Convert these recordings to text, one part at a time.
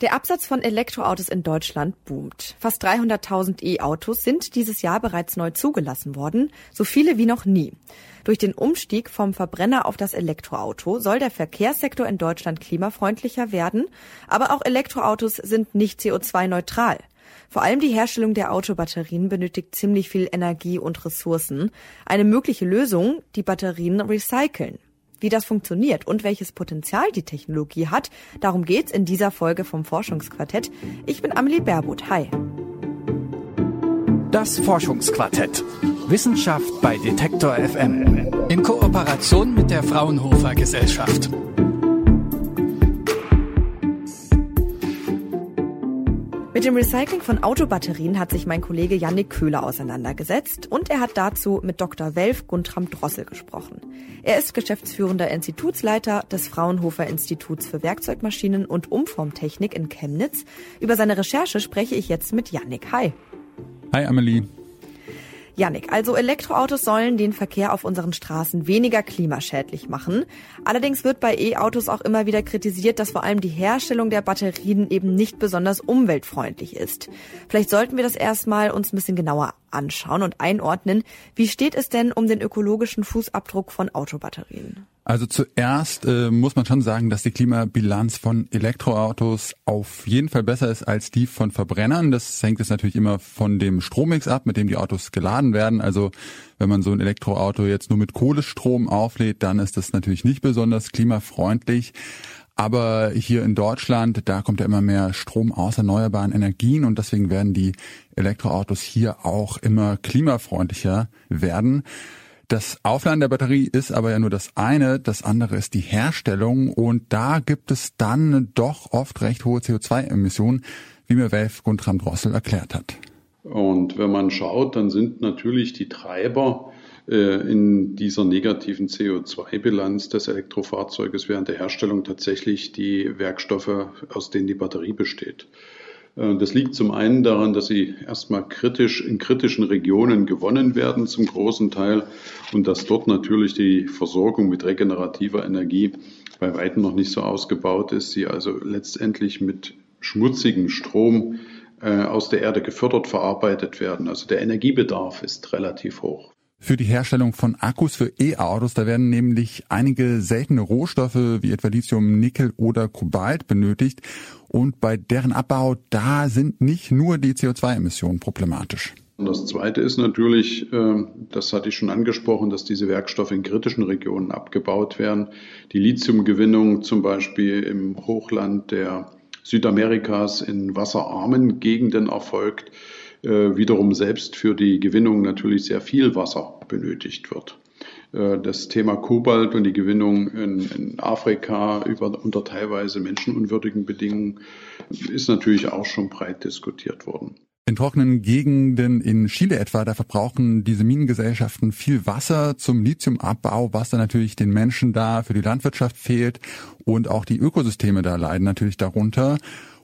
Der Absatz von Elektroautos in Deutschland boomt. Fast 300.000 E-Autos sind dieses Jahr bereits neu zugelassen worden, so viele wie noch nie. Durch den Umstieg vom Verbrenner auf das Elektroauto soll der Verkehrssektor in Deutschland klimafreundlicher werden, aber auch Elektroautos sind nicht CO2-neutral. Vor allem die Herstellung der Autobatterien benötigt ziemlich viel Energie und Ressourcen. Eine mögliche Lösung, die Batterien recyceln. Wie das funktioniert und welches Potenzial die Technologie hat, darum geht's in dieser Folge vom Forschungsquartett. Ich bin Amelie Baerbuth. Hi. Das Forschungsquartett. Wissenschaft bei Detektor FM. In Kooperation mit der Fraunhofer Gesellschaft. Mit dem Recycling von Autobatterien hat sich mein Kollege Yannick Köhler auseinandergesetzt und er hat dazu mit Dr. Welf Guntram Drossel gesprochen. Er ist geschäftsführender Institutsleiter des Fraunhofer Instituts für Werkzeugmaschinen und Umformtechnik in Chemnitz. Über seine Recherche spreche ich jetzt mit Yannick. Hi. Hi Amelie. Janik, also Elektroautos sollen den Verkehr auf unseren Straßen weniger klimaschädlich machen. Allerdings wird bei E-Autos auch immer wieder kritisiert, dass vor allem die Herstellung der Batterien eben nicht besonders umweltfreundlich ist. Vielleicht sollten wir das erstmal uns ein bisschen genauer anschauen und einordnen. Wie steht es denn um den ökologischen Fußabdruck von Autobatterien? Also zuerst äh, muss man schon sagen, dass die Klimabilanz von Elektroautos auf jeden Fall besser ist als die von Verbrennern. Das hängt jetzt natürlich immer von dem Strommix ab, mit dem die Autos geladen werden. Also wenn man so ein Elektroauto jetzt nur mit Kohlestrom auflädt, dann ist das natürlich nicht besonders klimafreundlich. Aber hier in Deutschland, da kommt ja immer mehr Strom aus erneuerbaren Energien und deswegen werden die Elektroautos hier auch immer klimafreundlicher werden. Das Aufladen der Batterie ist aber ja nur das eine, das andere ist die Herstellung und da gibt es dann doch oft recht hohe CO2-Emissionen, wie mir Welf Guntram Drossel erklärt hat. Und wenn man schaut, dann sind natürlich die Treiber in dieser negativen CO2-Bilanz des Elektrofahrzeuges während der Herstellung tatsächlich die Werkstoffe, aus denen die Batterie besteht. Äh, das liegt zum einen daran, dass sie erstmal kritisch in kritischen Regionen gewonnen werden zum großen Teil und dass dort natürlich die Versorgung mit regenerativer Energie bei weitem noch nicht so ausgebaut ist. Sie also letztendlich mit schmutzigem Strom äh, aus der Erde gefördert verarbeitet werden. Also der Energiebedarf ist relativ hoch. Für die Herstellung von Akkus für E-Autos, da werden nämlich einige seltene Rohstoffe wie etwa Lithium, Nickel oder Kobalt benötigt. Und bei deren Abbau, da sind nicht nur die CO2-Emissionen problematisch. Das Zweite ist natürlich, äh, das hatte ich schon angesprochen, dass diese Werkstoffe in kritischen Regionen abgebaut werden. Die Lithiumgewinnung zum Beispiel im Hochland der Südamerikas in wasserarmen Gegenden erfolgt, wiederum selbst für die Gewinnung natürlich sehr viel Wasser benötigt wird. Äh, das Thema Kobalt und die Gewinnung in, in, Afrika über, unter teilweise menschenunwürdigen Bedingungen ist natürlich auch schon breit diskutiert worden. In trockenen Gegenden in Chile etwa, da verbrauchen diese Minengesellschaften viel Wasser zum Lithiumabbau, was dann natürlich den Menschen da für die Landwirtschaft fehlt und auch die Ökosysteme da leiden natürlich darunter.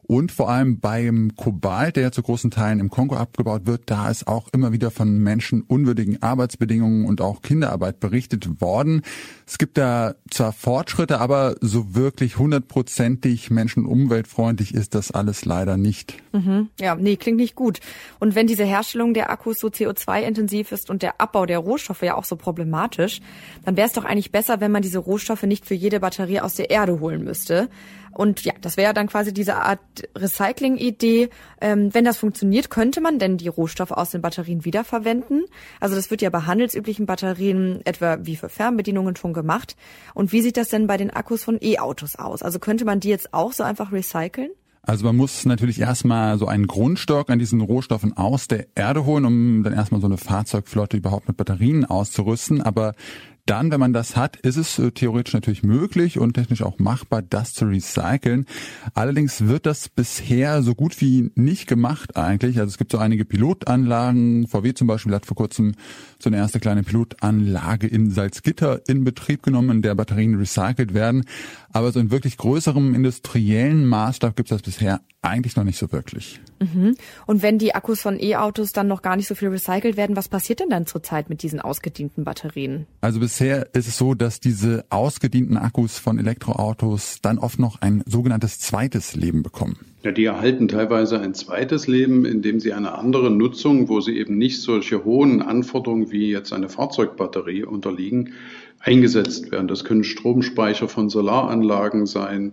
Und vor allem beim Kobalt, der ja zu großen Teilen im Kongo abgebaut wird, da ist auch immer wieder von menschenunwürdigen Arbeitsbedingungen und auch Kinderarbeit berichtet worden. Es gibt da zwar Fortschritte, aber so wirklich hundertprozentig menschen- und umweltfreundlich ist das alles leider nicht. Mhm. Ja, nee, klingt nicht gut. Und wenn diese Herstellung der Akkus so CO2-intensiv ist und der Abbau der Rohstoffe ja auch so problematisch, dann wäre es doch eigentlich besser, wenn man diese Rohstoffe nicht für jede Batterie aus der Erde holen müsste. Und ja, das wäre dann quasi diese Art Recycling-Idee. Ähm, wenn das funktioniert, könnte man denn die Rohstoffe aus den Batterien wiederverwenden? Also das wird ja bei handelsüblichen Batterien etwa wie für Fernbedienungen schon gemacht. Und wie sieht das denn bei den Akkus von E-Autos aus? Also könnte man die jetzt auch so einfach recyceln? Also man muss natürlich erstmal so einen Grundstock an diesen Rohstoffen aus der Erde holen, um dann erstmal so eine Fahrzeugflotte überhaupt mit Batterien auszurüsten. Aber dann, wenn man das hat, ist es äh, theoretisch natürlich möglich und technisch auch machbar, das zu recyceln. Allerdings wird das bisher so gut wie nicht gemacht eigentlich. Also es gibt so einige Pilotanlagen. VW zum Beispiel hat vor kurzem so eine erste kleine Pilotanlage in Salzgitter in Betrieb genommen, in der Batterien recycelt werden. Aber so in wirklich größerem industriellen Maßstab gibt es das bisher eigentlich noch nicht so wirklich. Mhm. Und wenn die Akkus von E-Autos dann noch gar nicht so viel recycelt werden, was passiert denn dann zurzeit mit diesen ausgedienten Batterien? Also bisher ist es so, dass diese ausgedienten Akkus von Elektroautos dann oft noch ein sogenanntes zweites Leben bekommen. Ja, die erhalten teilweise ein zweites Leben, indem sie eine andere Nutzung, wo sie eben nicht solche hohen Anforderungen wie jetzt eine Fahrzeugbatterie unterliegen, eingesetzt werden. Das können Stromspeicher von Solaranlagen sein.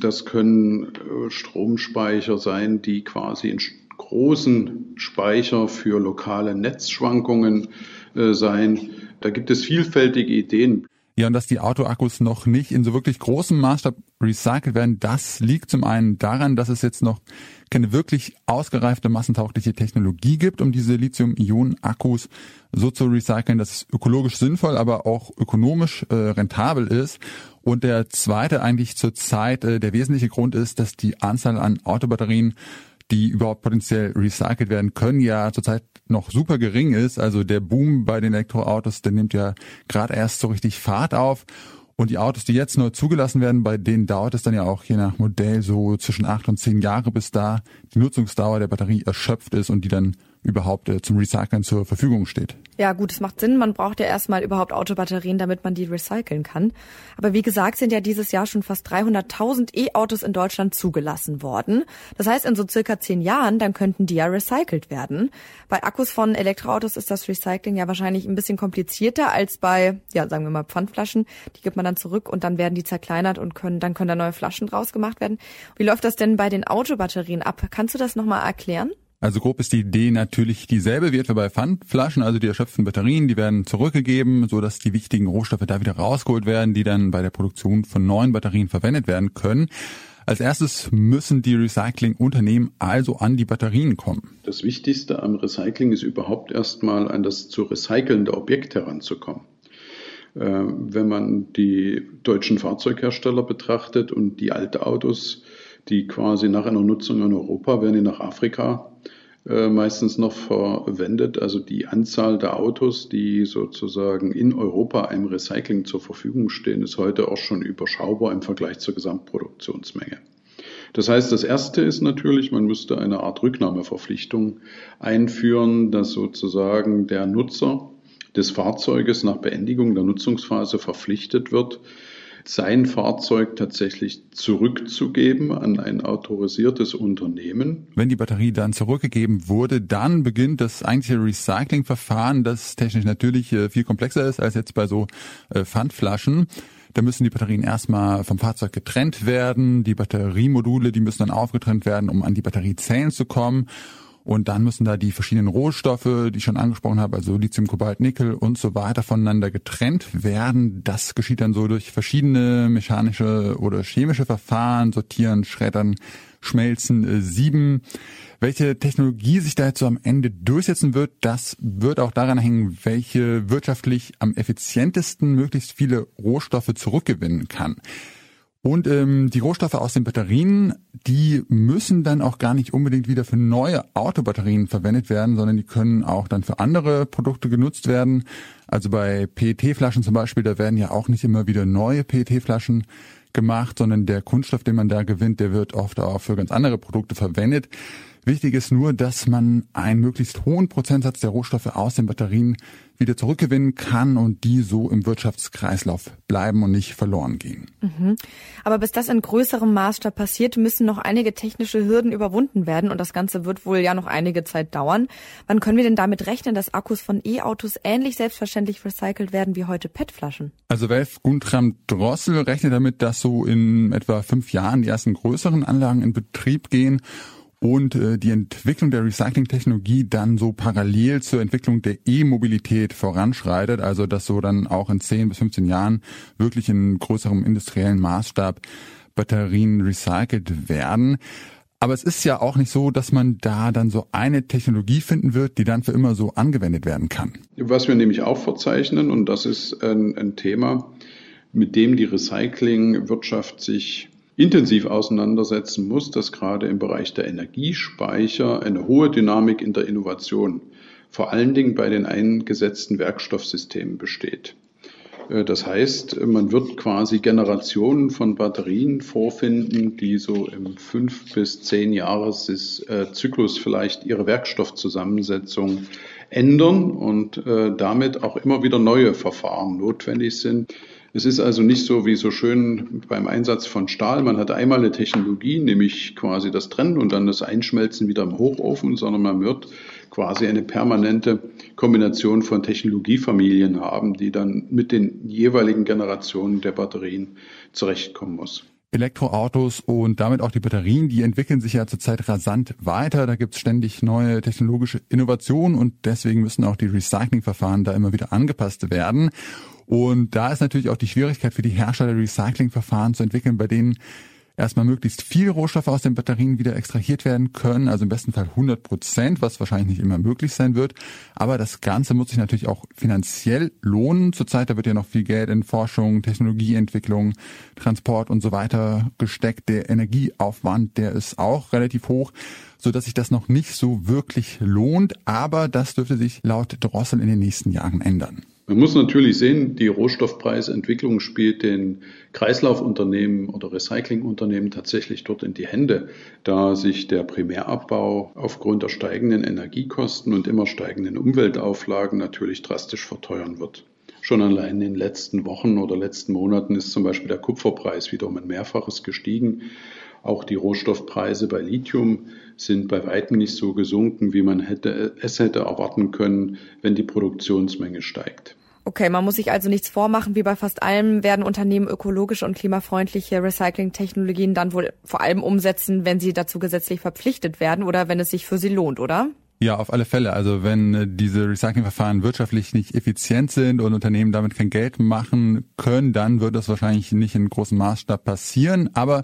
Das können äh, Stromspeicher sein, die quasi in großen Speicher für lokale Netzschwankungen äh, sein. Da gibt es vielfältige Ideen. Ja, und dass die Autoakkus noch nicht in so wirklich großem Maßstab recycelt werden, das liegt zum einen daran, dass es jetzt noch keine wirklich ausgereifte massentaugliche Technologie gibt, um diese Lithium-Ionen-Akkus so zu recyceln, dass es ökologisch sinnvoll, aber auch ökonomisch äh, rentabel ist. Und der zweite eigentlich zurzeit äh, der wesentliche Grund ist, dass die Anzahl an Autobatterien die überhaupt potenziell recycelt werden können, ja zurzeit noch super gering ist. Also der Boom bei den Elektroautos, der nimmt ja gerade erst so richtig Fahrt auf. Und die Autos, die jetzt nur zugelassen werden, bei denen dauert es dann ja auch je nach Modell so zwischen acht und zehn Jahre, bis da die Nutzungsdauer der Batterie erschöpft ist und die dann überhaupt äh, zum Recyceln zur Verfügung steht. Ja, gut, es macht Sinn. Man braucht ja erstmal überhaupt Autobatterien, damit man die recyceln kann. Aber wie gesagt, sind ja dieses Jahr schon fast 300.000 E-Autos in Deutschland zugelassen worden. Das heißt, in so circa zehn Jahren, dann könnten die ja recycelt werden. Bei Akkus von Elektroautos ist das Recycling ja wahrscheinlich ein bisschen komplizierter als bei, ja, sagen wir mal Pfandflaschen. Die gibt man dann zurück und dann werden die zerkleinert und können, dann können da neue Flaschen draus gemacht werden. Wie läuft das denn bei den Autobatterien ab? Kannst du das nochmal erklären? Also grob ist die Idee natürlich dieselbe wie etwa bei Pfandflaschen, also die erschöpften Batterien, die werden zurückgegeben, so dass die wichtigen Rohstoffe da wieder rausgeholt werden, die dann bei der Produktion von neuen Batterien verwendet werden können. Als erstes müssen die Recyclingunternehmen also an die Batterien kommen. Das Wichtigste am Recycling ist überhaupt erstmal an das zu recycelnde Objekt heranzukommen. Äh, wenn man die deutschen Fahrzeughersteller betrachtet und die alte Autos, die quasi nach einer Nutzung in Europa werden die nach Afrika äh, meistens noch verwendet. Also die Anzahl der Autos, die sozusagen in Europa einem Recycling zur Verfügung stehen, ist heute auch schon überschaubar im Vergleich zur Gesamtproduktionsmenge. Das heißt, das erste ist natürlich, man müsste eine Art Rücknahmeverpflichtung einführen, dass sozusagen der Nutzer des Fahrzeuges nach Beendigung der Nutzungsphase verpflichtet wird, sein Fahrzeug tatsächlich zurückzugeben an ein autorisiertes Unternehmen. Wenn die Batterie dann zurückgegeben wurde, dann beginnt das eigentliche Recyclingverfahren, das technisch natürlich äh, viel komplexer ist als jetzt bei so äh, Pfandflaschen. Da müssen die Batterien erstmal vom Fahrzeug getrennt werden. Die Batteriemodule, die müssen dann aufgetrennt werden, um an die Batteriezellen zu kommen. Und dann müssen da die verschiedenen Rohstoffe, die ich schon angesprochen habe, also Lithium, Kobalt, Nickel und so weiter voneinander getrennt werden. Das geschieht dann so durch verschiedene mechanische oder chemische Verfahren, sortieren, schreddern, schmelzen, äh, sieben. Welche Technologie sich da jetzt so am Ende durchsetzen wird, das wird auch daran hängen, welche wirtschaftlich am effizientesten möglichst viele Rohstoffe zurückgewinnen kann. Und ähm, die Rohstoffe aus den Batterien, die müssen dann auch gar nicht unbedingt wieder für neue Autobatterien verwendet werden, sondern die können auch dann für andere Produkte genutzt werden. Also bei PET-Flaschen zum Beispiel, da werden ja auch nicht immer wieder neue PET-Flaschen gemacht, sondern der Kunststoff, den man da gewinnt, der wird oft auch für ganz andere Produkte verwendet. Wichtig ist nur, dass man einen möglichst hohen Prozentsatz der Rohstoffe aus den Batterien wieder zurückgewinnen kann und die so im Wirtschaftskreislauf bleiben und nicht verloren gehen. Mhm. Aber bis das in größerem Maßstab passiert, müssen noch einige technische Hürden überwunden werden und das Ganze wird wohl ja noch einige Zeit dauern. Wann können wir denn damit rechnen, dass Akkus von E-Autos ähnlich selbstverständlich recycelt werden wie heute PET-Flaschen? Also Welf Guntram Drossel rechnet damit, dass so in etwa fünf Jahren die ersten größeren Anlagen in Betrieb gehen und äh, die Entwicklung der Recycling-Technologie dann so parallel zur Entwicklung der E-Mobilität voranschreitet, also dass so dann auch in 10 bis 15 Jahren wirklich in größerem industriellen Maßstab Batterien recycelt werden. Aber es ist ja auch nicht so, dass man da dann so eine Technologie finden wird, die dann für immer so angewendet werden kann. Was wir nämlich auch verzeichnen, und das ist ein, ein Thema, mit dem die Recyclingwirtschaft sich intensiv auseinandersetzen muss, dass gerade im Bereich der Energiespeicher eine hohe Dynamik in der Innovation vor allen Dingen bei den eingesetzten Werkstoffsystemen besteht. Äh, das heißt, man wird quasi Generationen von Batterien vorfinden, die so im fünf bis zehn Jahreszyklus vielleicht ihre Werkstoffzusammensetzung ändern und äh, damit auch immer wieder neue Verfahren notwendig sind Es ist also nicht so wie so schön beim Einsatz von Stahl. Man hat einmal eine Technologie, nämlich quasi das Trennen und dann das Einschmelzen wieder im Hochofen, sondern man wird quasi eine permanente Kombination von Technologiefamilien haben, die dann mit den jeweiligen Generationen der Batterien zurechtkommen muss. Elektroautos und damit auch die Batterien, die entwickeln sich ja zurzeit rasant weiter. Da gibt es ständig neue technologische Innovationen und deswegen müssen auch die Recyclingverfahren da immer wieder angepasst werden. Und da ist natürlich auch die Schwierigkeit für die Hersteller, Recyclingverfahren zu entwickeln, bei denen erstmal möglichst viel Rohstoffe aus den Batterien wieder extrahiert werden können, also im besten Fall 100 Prozent, was wahrscheinlich nicht immer möglich sein wird. Aber das Ganze muss sich natürlich auch finanziell lohnen. Zurzeit, da wird ja noch viel Geld in Forschung, Technologieentwicklung, Transport und so weiter gesteckt. Der Energieaufwand, der ist auch relativ hoch so dass sich das noch nicht so wirklich lohnt, aber das dürfte sich laut Drossel in den nächsten Jahren ändern. Man muss natürlich sehen, die Rohstoffpreisentwicklung spielt den Kreislaufunternehmen oder Recyclingunternehmen tatsächlich dort in die Hände, da sich der Primärabbau aufgrund der steigenden Energiekosten und immer steigenden Umweltauflagen natürlich drastisch verteuern wird. Schon allein in den letzten Wochen oder letzten Monaten ist zum Beispiel der Kupferpreis wieder um ein Mehrfaches gestiegen. Auch die Rohstoffpreise bei Lithium sind bei weitem nicht so gesunken, wie man hätte, es hätte erwarten können, wenn die Produktionsmenge steigt. Okay, man muss sich also nichts vormachen. Wie bei fast allem werden Unternehmen ökologische und klimafreundliche Recycling-Technologien dann wohl vor allem umsetzen, wenn sie dazu gesetzlich verpflichtet werden oder wenn es sich für sie lohnt, oder? Ja, auf alle Fälle. Also wenn äh, diese Recyclingverfahren wirtschaftlich nicht effizient sind und Unternehmen damit kein Geld machen können, dann wird das wahrscheinlich nicht in großem Maßstab passieren. Aber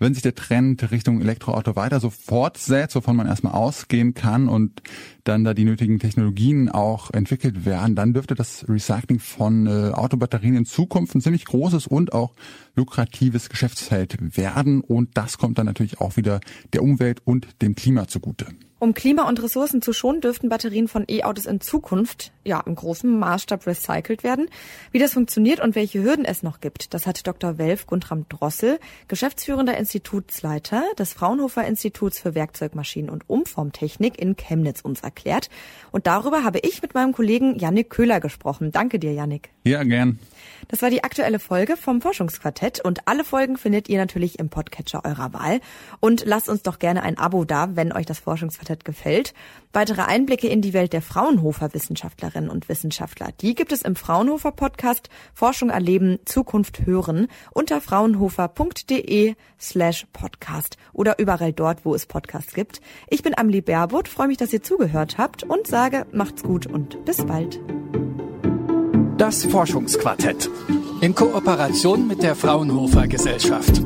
wenn sich der Trend Richtung Elektroauto weiter so fortsetzt, wovon man erstmal ausgehen kann und dann da die nötigen Technologien auch entwickelt werden, dann dürfte das Recycling von äh, Autobatterien in Zukunft ein ziemlich großes und auch lukratives Geschäftsfeld werden. Und das kommt dann natürlich auch wieder der Umwelt und dem Klima zugute. Um Klima und Ressourcen zu schonen, dürften Batterien von E-Autos in Zukunft ja im großen Maßstab recycelt werden. Wie das funktioniert und welche Hürden es noch gibt, das hat Dr. Welf Guntram Drossel, geschäftsführender Institutsleiter des Fraunhofer Instituts für Werkzeugmaschinen und Umformtechnik in Chemnitz uns erklärt. Und darüber habe ich mit meinem Kollegen Yannick Köhler gesprochen. Danke dir, Yannick. Ja, gern. Das war die aktuelle Folge vom Forschungsquartett und alle Folgen findet ihr natürlich im Podcatcher eurer Wahl. Und lasst uns doch gerne ein Abo da, wenn euch das Forschungsquartett gefällt. Weitere Einblicke in die Welt der Fraunhofer Wissenschaftlerinnen und Wissenschaftler, die gibt es im Fraunhofer Podcast Forschung erleben, Zukunft hören unter fraunhofer.de slash podcast oder überall dort, wo es Podcasts gibt. Ich bin Amelie Baerbutt, freue mich, dass ihr zugehört habt und sage, macht's gut und bis bald. Das Forschungsquartett in Kooperation mit der Fraunhofer Gesellschaft.